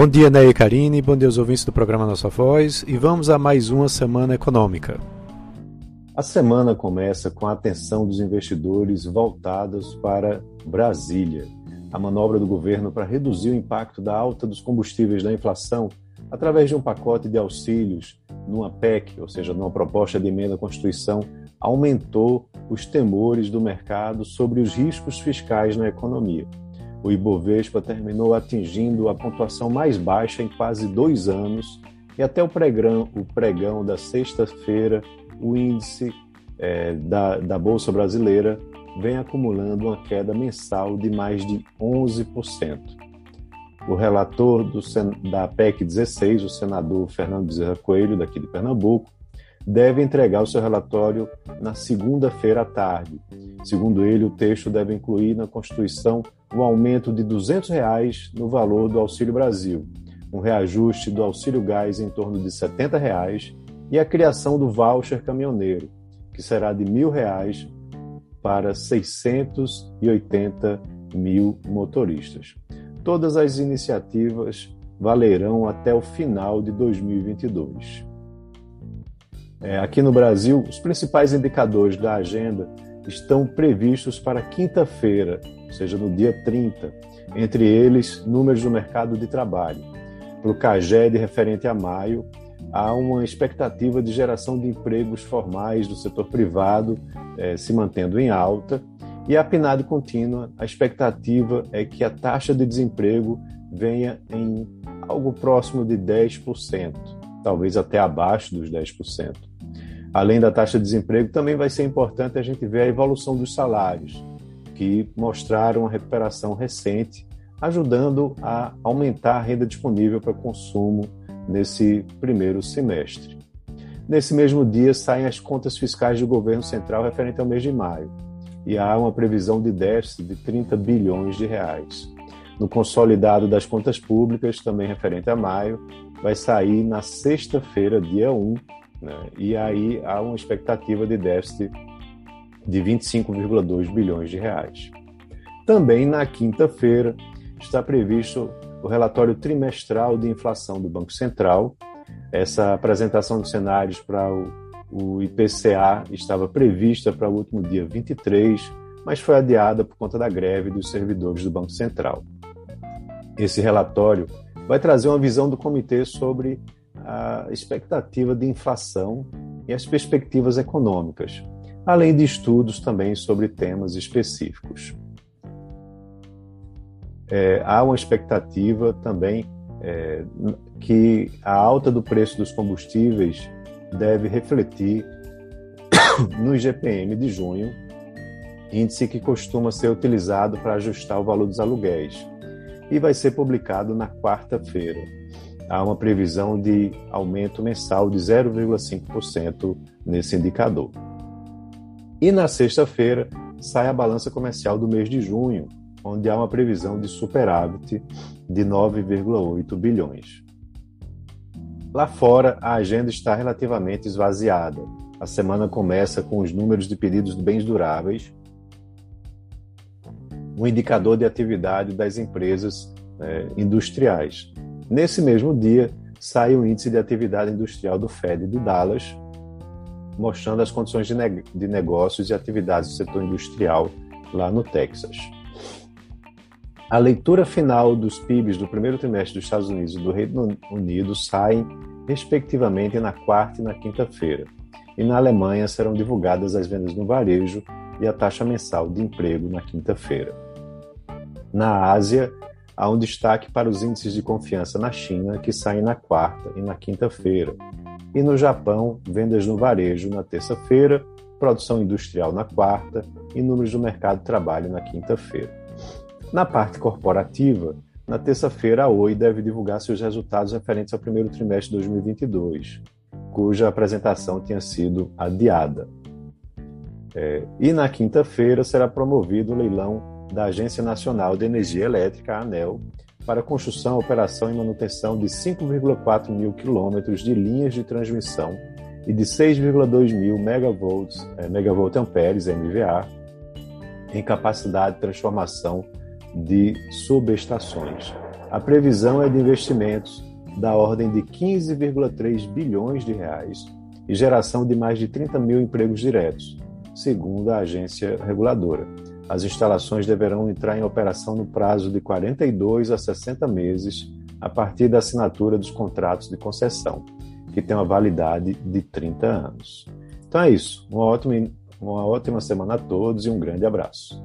Bom dia, Ney e Karine, bom dia aos ouvintes do programa Nossa Voz e vamos a mais uma semana econômica. A semana começa com a atenção dos investidores voltados para Brasília. A manobra do governo para reduzir o impacto da alta dos combustíveis da inflação através de um pacote de auxílios numa PEC, ou seja, numa proposta de emenda à Constituição, aumentou os temores do mercado sobre os riscos fiscais na economia o Ibovespa terminou atingindo a pontuação mais baixa em quase dois anos e até o pregão, o pregão da sexta-feira, o índice é, da, da Bolsa Brasileira vem acumulando uma queda mensal de mais de 11%. O relator do, da PEC 16, o senador Fernando Bezerra Coelho, daqui de Pernambuco, deve entregar o seu relatório na segunda-feira à tarde. Segundo ele, o texto deve incluir na Constituição um aumento de 200 reais no valor do Auxílio Brasil, um reajuste do Auxílio Gás em torno de 70 reais e a criação do voucher caminhoneiro, que será de 1.000 reais para 680 mil motoristas. Todas as iniciativas valerão até o final de 2022. É, aqui no Brasil, os principais indicadores da agenda estão previstos para quinta-feira, ou seja, no dia 30, entre eles números do mercado de trabalho. Para o CAGED referente a maio, há uma expectativa de geração de empregos formais do setor privado eh, se mantendo em alta, e a PNAD contínua, a expectativa é que a taxa de desemprego venha em algo próximo de 10%, talvez até abaixo dos 10%. Além da taxa de desemprego, também vai ser importante a gente ver a evolução dos salários que mostraram uma recuperação recente, ajudando a aumentar a renda disponível para consumo nesse primeiro semestre. Nesse mesmo dia saem as contas fiscais do governo central referente ao mês de maio, e há uma previsão de déficit de 30 bilhões de reais. No consolidado das contas públicas, também referente a maio, vai sair na sexta-feira, dia 1, né? e aí há uma expectativa de déficit de 25,2 bilhões de reais. Também na quinta-feira está previsto o relatório trimestral de inflação do Banco Central. Essa apresentação de cenários para o, o IPCA estava prevista para o último dia 23, mas foi adiada por conta da greve dos servidores do Banco Central. Esse relatório vai trazer uma visão do comitê sobre a expectativa de inflação e as perspectivas econômicas, além de estudos também sobre temas específicos. É, há uma expectativa também é, que a alta do preço dos combustíveis deve refletir no IGPM de junho, índice que costuma ser utilizado para ajustar o valor dos aluguéis, e vai ser publicado na quarta-feira. Há uma previsão de aumento mensal de 0,5% nesse indicador. E na sexta-feira sai a balança comercial do mês de junho, onde há uma previsão de superávit de 9,8 bilhões. Lá fora, a agenda está relativamente esvaziada. A semana começa com os números de pedidos de bens duráveis, um indicador de atividade das empresas é, industriais. Nesse mesmo dia, sai o índice de atividade industrial do Fed de Dallas, mostrando as condições de, ne de negócios e atividades do setor industrial lá no Texas. A leitura final dos PIBs do primeiro trimestre dos Estados Unidos e do Reino Unido saem, respectivamente, na quarta e na quinta-feira. E na Alemanha serão divulgadas as vendas no varejo e a taxa mensal de emprego na quinta-feira. Na Ásia, há um destaque para os índices de confiança na China, que saem na quarta e na quinta-feira, e no Japão, vendas no varejo na terça-feira, produção industrial na quarta e números do mercado de trabalho na quinta-feira. Na parte corporativa, na terça-feira, a Oi deve divulgar seus resultados referentes ao primeiro trimestre de 2022, cuja apresentação tinha sido adiada. É, e na quinta-feira será promovido o leilão da Agência Nacional de Energia Elétrica, ANEL, para construção, operação e manutenção de 5,4 mil quilômetros de linhas de transmissão e de 6,2 mil megavolts, é, megavolt amperes, MVA, em capacidade de transformação de subestações. A previsão é de investimentos da ordem de 15,3 bilhões de reais e geração de mais de 30 mil empregos diretos, segundo a agência reguladora. As instalações deverão entrar em operação no prazo de 42 a 60 meses a partir da assinatura dos contratos de concessão, que tem uma validade de 30 anos. Então é isso. Uma ótima, uma ótima semana a todos e um grande abraço.